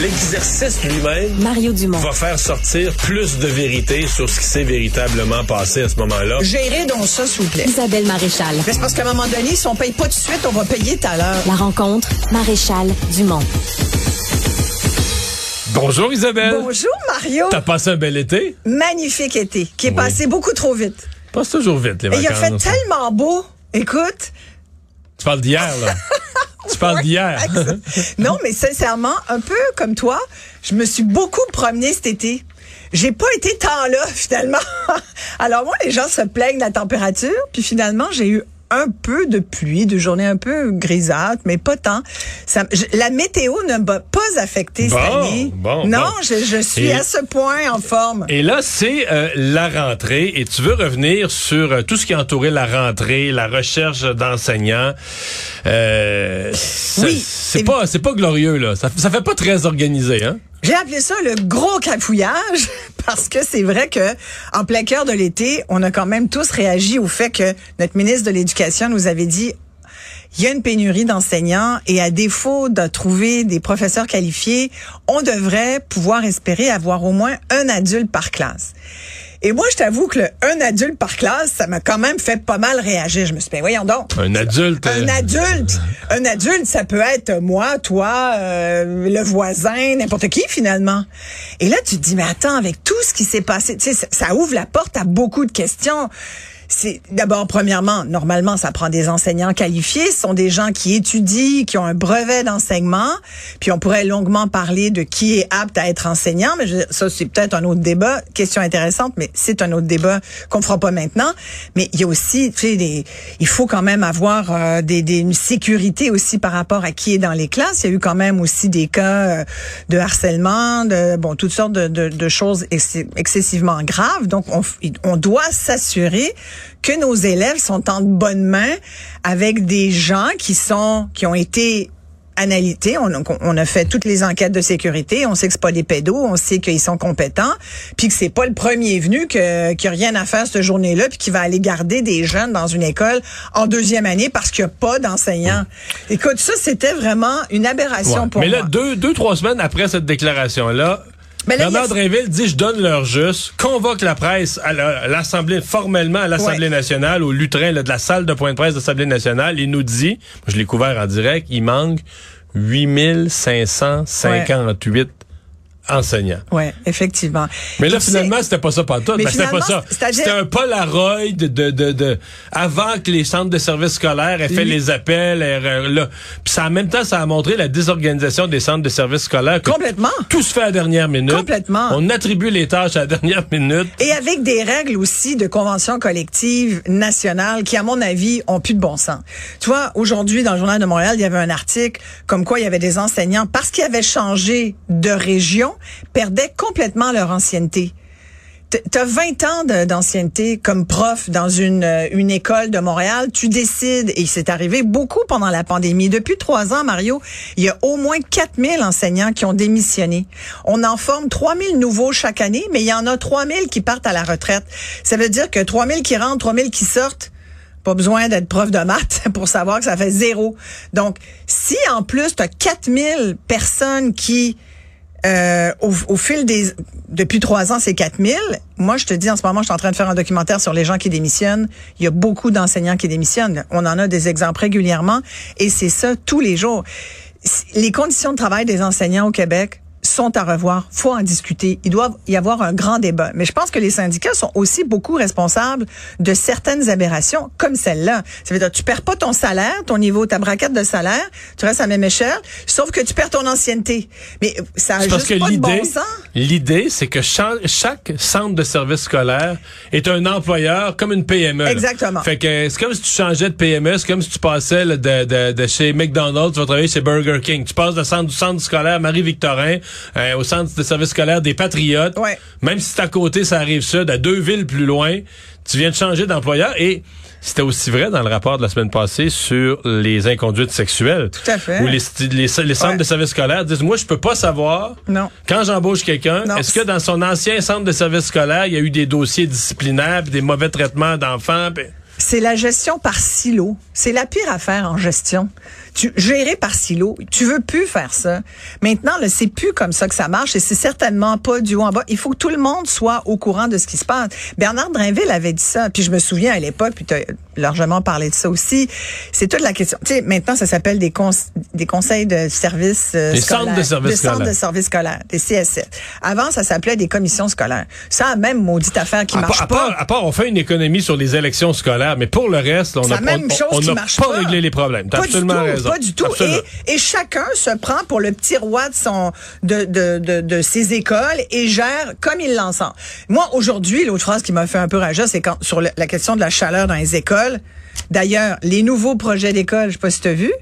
L'exercice lui-même Mario Dumont. va faire sortir plus de vérité sur ce qui s'est véritablement passé à ce moment-là. Gérez donc ça, s'il vous plaît. Isabelle Maréchal. Mais c'est parce qu'à un moment donné, si on paye pas tout de suite, on va payer tout à l'heure. La rencontre, Maréchal Dumont. Bonjour Isabelle. Bonjour, Mario. T'as passé un bel été? Magnifique été, qui est Oui. passé beaucoup trop vite. Passe toujours vite les Et il a vacances. fait tellement beau. Écoute, Tu parles d'hier là. tu parles d'hier. non, mais sincèrement, un peu comme toi, je me suis beaucoup promenée cet été. J'ai pas été tant là, finalement. Alors moi, les gens se plaignent de la température, puis finalement, j'ai eu un peu de pluie, de journées un peu grisâtres, mais pas tant. Ça, je- la météo ne m'a pas affectée Bon, cette année. bon, non, bon. Je, je suis Et- à ce point en forme. Et là, c'est euh, la rentrée et tu veux revenir sur euh, tout ce qui a entouré la rentrée, la recherche d'enseignants. Euh, Oui, c'est et- pas c'est pas glorieux là. Ça, ça fait pas très organisé hein? J'ai appelé ça le gros cafouillage parce que c'est vrai que en plein cœur de l'été, on a quand même tous réagi au fait que notre ministre de l'Éducation nous avait dit il y a une pénurie d'enseignants et à défaut de trouver des professeurs qualifiés, on devrait pouvoir espérer avoir au moins un adulte par classe. Et moi, je t'avoue que le un adulte par classe, ça m'a quand même fait pas mal réagir. Je me suis dit, ben, voyons donc. Un adulte. Un euh, adulte, un adulte, ça peut être moi, toi, euh, le voisin, n'importe qui finalement. Et là, tu te dis, mais attends, avec tout ce qui s'est passé, tu sais, ça, ça ouvre la porte à beaucoup de questions. C'est d'abord, premièrement, normalement, ça prend des enseignants qualifiés. Ce sont des gens qui étudient, qui ont un brevet d'enseignement. Puis on pourrait longuement parler de qui est apte à être enseignant, mais je- ça, c'est peut-être un autre débat. Question intéressante, mais c'est un autre débat qu'on fera pas maintenant. Mais il y a aussi, tu sais, des, il faut quand même avoir euh, des, des, une sécurité aussi par rapport à qui est dans les classes. Il y a eu quand même aussi des cas euh, de harcèlement, de bon, toutes sortes de, de, de choses ex- excessivement graves. Donc, on, on doit s'assurer que nos élèves sont en bonne main avec des gens qui sont, qui ont été analysés. On, on a fait toutes les enquêtes de sécurité. On sait que c'est pas des pédos. On sait qu'ils sont compétents. Puis que c'est pas le premier venu que, qui a rien à faire cette journée-là puis qui va aller garder des jeunes dans une école en deuxième année parce qu'il n'y a pas d'enseignants. Écoute, ça, c'était vraiment une aberration ouais. pour Mais moi. là, deux, deux, trois semaines après cette déclaration-là, Mais là, Bernard a- Drinville dit je donne l'heure juste, convoque la presse à la- à l'Assemblée, formellement à l'Assemblée Ouais. nationale, au lutrin là, de la salle de point de presse de l'Assemblée nationale. Il nous dit, je l'ai couvert en direct, il manque 8558 enseignants. Ouais, effectivement. Mais là, finalement, c'était pas ça pas tout. Mais Ben, c'était pas ça. C'était un Polaroid de, de, de, de- avant que les centres de services scolaires aient fait Oui. les appels. euh, là. Puis ça, en même temps, ça a montré la désorganisation des centres de services scolaires. Complètement. Tout se fait à la dernière minute. Complètement. On attribue les tâches à la dernière minute. Et avec des règles aussi de convention collective nationale qui, à mon avis, ont plus de bon sens. Tu vois, aujourd'hui, dans le Journal de Montréal, il y avait un article comme quoi il y avait des enseignants, parce qu'ils avaient changé de région, perdaient complètement leur ancienneté. T'as 20 ans d'ancienneté comme prof dans une, euh, une école de Montréal. Tu décides, et c'est arrivé beaucoup pendant la pandémie. Depuis trois ans, Mario, il y a au moins 4000 enseignants qui ont démissionné. On en forme 3000 nouveaux chaque année, mais il y en a 3000 qui partent à la retraite. Ça veut dire que 3000 qui rentrent, 3000 qui sortent. Pas besoin d'être prof de maths pour savoir que ça fait zéro. Donc, si en plus tu as 4000 personnes qui euh, au, au fil des depuis trois ans, c'est 4000. Moi, je te dis en ce moment, je suis en train de faire un documentaire sur les gens qui démissionnent. Il y a beaucoup d'enseignants qui démissionnent. On en a des exemples régulièrement et c'est ça tous les jours. Les conditions de travail des enseignants au Québec sont à revoir. Faut en discuter. Il doit y avoir un grand débat. Mais je pense que les syndicats sont aussi beaucoup responsables de certaines aberrations comme celle-là. Ça veut dire, tu perds pas ton salaire, ton niveau, ta braquette de salaire, tu restes à la même échelle, sauf que tu perds ton ancienneté. Mais ça a parce juste que pas de l'idée, bon sens. l'idée, c'est que cha- chaque centre de service scolaire est un employeur comme une PME. là. Exactement. Fait que c'est comme si tu changeais de PME, c'est comme si tu passais là, de, de, de chez McDonald's, tu vas travailler chez Burger King. Tu passes du centre, du centre scolaire Marie-Victorin euh, au centre de service scolaire des Patriotes. Ouais. Même si c'est à côté, ça arrive sud, à deux villes plus loin, tu viens de changer d'employeur et c'était aussi vrai dans le rapport de la semaine passée sur les inconduites sexuelles. Tout à fait. Où les, sti- les, les centres Ouais. de service scolaire disent, moi, je peux pas savoir Non. quand j'embauche quelqu'un, est-ce que dans son ancien centre de service scolaire, il y a eu des dossiers disciplinaires, des mauvais traitements d'enfants? C'est la gestion par silo. C'est la pire affaire en gestion. Tu géré par silo. Tu veux plus faire ça. Maintenant, là, c'est plus comme ça que ça marche et c'est certainement pas du haut en bas. Il faut que tout le monde soit au courant de ce qui se passe. Bernard Drinville avait dit ça. Puis je me souviens à l'époque, puis tu as largement parlé de ça aussi. C'est toute la question. Tu sais, maintenant, ça s'appelle des, des conseils de services euh, des centres de services scolaires. centres de services scolaires, des CSS. Avant, ça s'appelait des commissions scolaires. Ça, même maudite affaire qui marche pas. à part, on fait une économie sur les élections scolaires, mais pour le reste, on n'a pas, on, pas, réglé les problèmes. T'as absolument raison. Pas du tout. Et, et, chacun se prend pour le petit roi de son de, de, de, de ses écoles et gère comme il l'entend. Moi, aujourd'hui, l'autre phrase qui m'a fait un peu rager, c'est quand sur la question de la chaleur dans les écoles. D'ailleurs, les nouveaux projets d'école, je sais pas si tu as vu,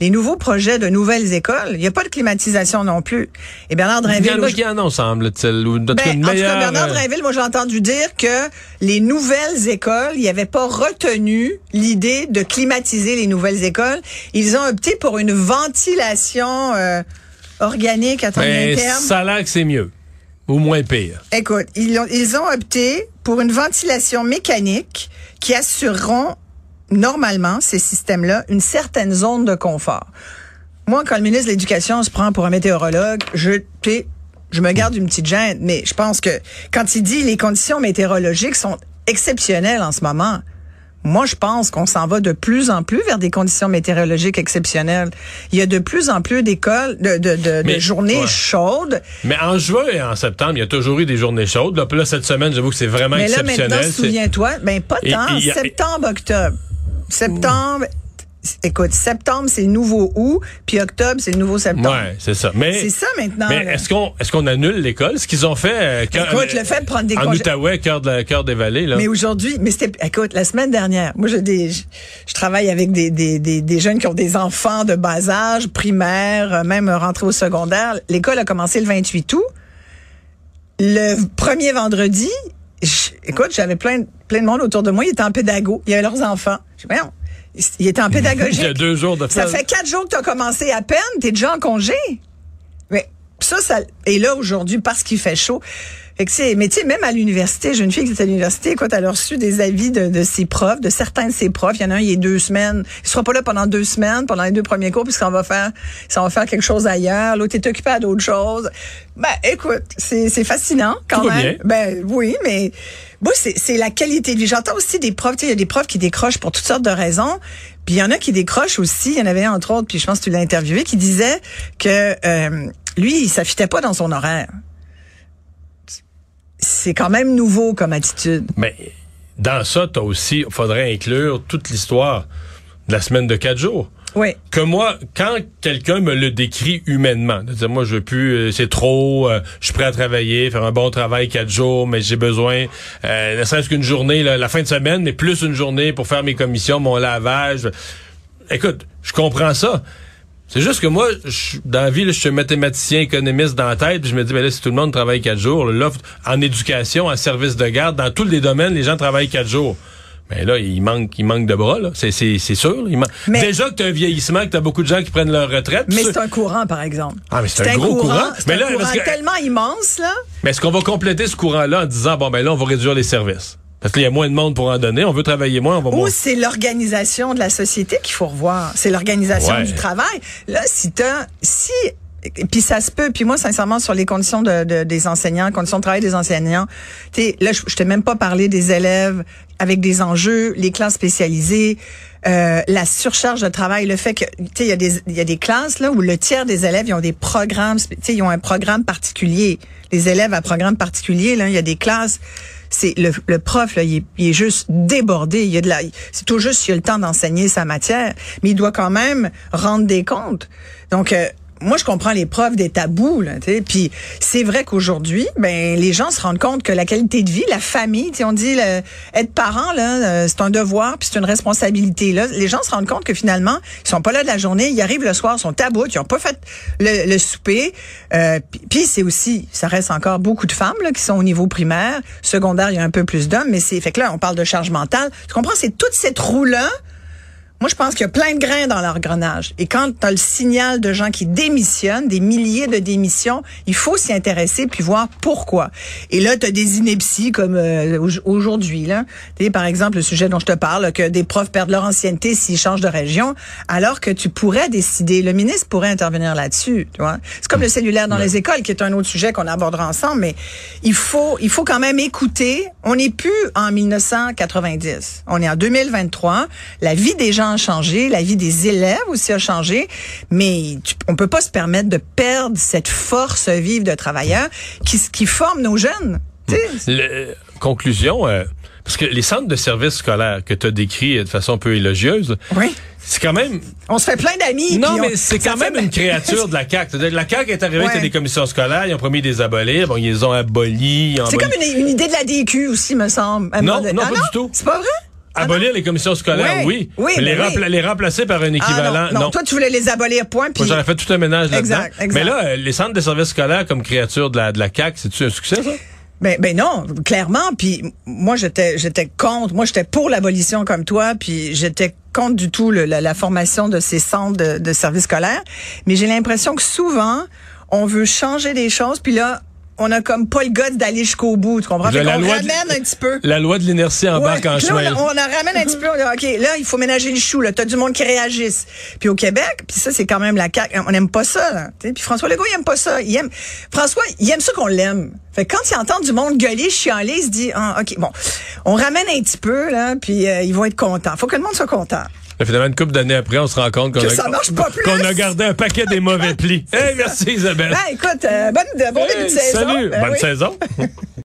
les nouveaux projets de nouvelles écoles, il n'y a pas de climatisation non plus. Et Bernard Drinville... Il y en a semble-t-il. Ou ben, en tout cas, Bernard euh, Drinville, moi, j'ai entendu dire que les nouvelles écoles, il n'y avait pas retenu l'idée de climatiser les nouvelles écoles. Ils ont opté pour une ventilation euh, organique à ben, terme. Ça a l'air que c'est mieux. Ou moins pire. Écoute, ils ont, ils ont opté pour une ventilation mécanique qui assureront normalement, ces systèmes-là, une certaine zone de confort. Moi, quand le ministre de l'Éducation se prend pour un météorologue, je, je me garde une petite gêne, mais je pense que quand il dit les conditions météorologiques sont exceptionnelles en ce moment, moi, je pense qu'on s'en va de plus en plus vers des conditions météorologiques exceptionnelles. Il y a de plus en plus d'écoles, de, de, de, journées chaudes. Mais en juin et en septembre, il y a toujours eu des journées chaudes. Là, là cette semaine, j'avoue que c'est vraiment exceptionnel. Mais là, maintenant, souviens-toi, ben pas tant, septembre, octobre. Septembre, écoute, septembre, c'est nouveau août, puis octobre, c'est le nouveau septembre. Ouais, c'est ça. Mais c'est ça maintenant. Mais est-ce qu'on est-ce qu'on annule l'école? Ce qu'ils ont fait euh, écoute, le fait de prendre des en Outaouais, cœur de cœur des vallées là. Mais aujourd'hui, mais c'était écoute, la semaine dernière, moi je des je, travaille avec des, des, des, des, jeunes qui ont des enfants de bas âge, primaire, euh, même rentrés au secondaire. L'école a commencé le 28 août. Le premier vendredi, écoute, j'avais plein, plein de monde autour de moi. Ils étaient en pédago. Il y avait leurs enfants. Je dis, il était en pédagogie. Il y a deux jours de Ça fait quatre jours que tu as commencé à peine. Tu es déjà en congé. Mais ça, ça. Et là, aujourd'hui, parce qu'il fait chaud. Fait que mais tu sais, même à l'université, j'ai une fille qui était à l'université, quoi, elle a reçu des avis de, de, ses profs, de certains de ses profs. Il y en a un, il est deux semaines. Il sera pas là pendant deux semaines, pendant les deux premiers cours, puisqu'on va faire, ça va faire quelque chose ailleurs. L'autre est occupé à d'autres choses. Ben, écoute, c'est, c'est fascinant, quand même. Ben, oui, mais, bon, c'est, c'est la qualité de vie. J'entends aussi des profs, tu sais, il y a des profs qui décrochent pour toutes sortes de raisons. Puis il y en a qui décrochent aussi. Il y en avait un, entre autres, puis je pense que tu l'as interviewé, qui disait que, euh, lui, il s'affitait pas dans son horaire c'est quand même nouveau comme attitude. Mais dans ça, t'as aussi, faudrait inclure toute l'histoire de la semaine de quatre jours. Oui. Que moi, quand quelqu'un me le décrit humainement, de dire moi je veux plus, euh, c'est trop, euh, je suis prêt à travailler, faire un bon travail quatre jours, mais j'ai besoin, euh, ne serait-ce qu'une journée, la fin de semaine, mais plus une journée pour faire mes commissions, mon lavage. Écoute, je comprends ça. C'est juste que moi, je, dans la vie, je suis mathématicien, économiste dans la tête, puis je me dis, ben là, si tout le monde travaille quatre jours, là, en éducation, en service de garde, dans tous les domaines, les gens travaillent quatre jours. Mais là, il manque, il manque de bras, là. C'est, c'est, c'est sûr. Il Déjà que tu as un vieillissement, que tu as beaucoup de gens qui prennent leur retraite. Mais c'est un courant, par exemple. Ah, mais c'est, un, gros courant. C'est un courant tellement immense, là. Mais est-ce qu'on va compléter ce courant-là en disant, bon, ben là, on va réduire les services? Parce qu'il y a moins de monde pour en donner. On veut travailler moins, on va Ou c'est l'organisation de la société qu'il faut revoir. C'est l'organisation du travail. Là, si t'as, si puis ça se peut. Puis moi, sincèrement, sur les conditions de, des enseignants, conditions de travail des enseignants, tu là, je, je t'ai même pas parlé des élèves avec des enjeux, les classes spécialisées, euh, la surcharge de travail, le fait que, tu sais, il y a des, il y a des classes là où le tiers des élèves ils ont des programmes, tu sais, ils ont un programme particulier. Les élèves à programme particulier, là, il y a des classes c'est le, le, prof là, il est, juste débordé. Il y a de la, c'est tout juste s'il a le temps d'enseigner sa matière, mais il doit quand même rendre des comptes. Donc euh, moi, je comprends les preuves des tabous, là, puis c'est vrai qu'aujourd'hui, ben les gens se rendent compte que la qualité de vie, la famille, on dit le, être parent là, euh, c'est un devoir, puis c'est une responsabilité. Là, les gens se rendent compte que finalement, ils sont pas là de la journée, ils arrivent le soir, ils sont tabous, ils ont pas fait le, souper. Euh, puis c'est aussi, ça reste encore beaucoup de femmes là, qui sont au niveau primaire, secondaire, il y a un peu plus d'hommes, mais c'est fait que là, on parle de charge mentale. Tu comprends, c'est toute cette roue là Moi, je pense qu'il y a plein de grains dans l'engrenage. Et quand tu as le signal de gens qui démissionnent, des milliers de démissions, il faut s'y intéresser puis voir pourquoi. Et là, tu as des inepties comme euh, aujourd'hui. là. Tu sais, par exemple, le sujet dont je te parle, que des profs perdent leur ancienneté s'ils changent de région, alors que tu pourrais décider, le ministre pourrait intervenir là-dessus. Tu vois, C'est comme le cellulaire dans les écoles, qui est un autre sujet qu'on abordera ensemble, mais il faut, il faut quand même écouter. On n'est plus en 1990. On est en 2023. La vie des gens a changé, la vie des élèves aussi a changé, mais tu, on peut pas se permettre de perdre cette force vive de travailleurs qui, qui forment nos jeunes. Le, conclusion, euh, parce que les centres de services scolaires que tu as décrits de façon un peu élogieuse, oui. c'est quand même... On se fait plein d'amis. Non, mais c'est quand même une créature de la CAQ. La CAQ est arrivée ouais. des commissions scolaires, ils ont promis de les abolir, bon, ils les ont abolis. C'est comme une, une, idée de la DQ aussi, me semble. Non, non, ah, pas du tout. C'est pas vrai? Abolir ah les commissions scolaires, oui. oui. mais les, oui. les, remplacer par un équivalent, ah non, non. Toi, tu voulais les abolir, point. Puis... J'aurais fait tout un ménage là-dedans. Exact, exact. Mais là, les centres de services scolaires comme créature de la, de la CAQ, c'est-tu un succès, ça? Ben, ben non, clairement. Puis moi, j'étais, j'étais contre. Moi, j'étais pour l'abolition comme toi. Puis j'étais contre du tout le, la, la, formation de ces centres de, de services scolaires. Mais j'ai l'impression que souvent, on veut changer des choses. Puis là, on a comme pas le goût d'aller jusqu'au bout, tu comprends? Fait la on loi ramène de, un petit peu. La loi de l'inertie embarque ouais, en chemin. On, on en ramène un petit peu. On dit, OK, là, il faut ménager le chou. Là, t'as du monde qui réagisse. Puis au Québec, puis ça, c'est quand même la CAQ. On n'aime pas ça. Là, puis François Legault, il aime pas ça. Il aime, François, il aime ça qu'on l'aime. Fait que quand il entend du monde gueuler, chialer, il se dit, ah, OK, bon, on ramène un petit peu, là, puis euh, ils vont être contents. Faut que le monde soit content. Finalement, une couple d'années après, on se rend compte qu'on a, gardé un paquet des mauvais plis. hey, merci Isabelle. Ben, écoute, euh, bonne, bon hey, début de saison. Salut, Ben bonne oui. saison.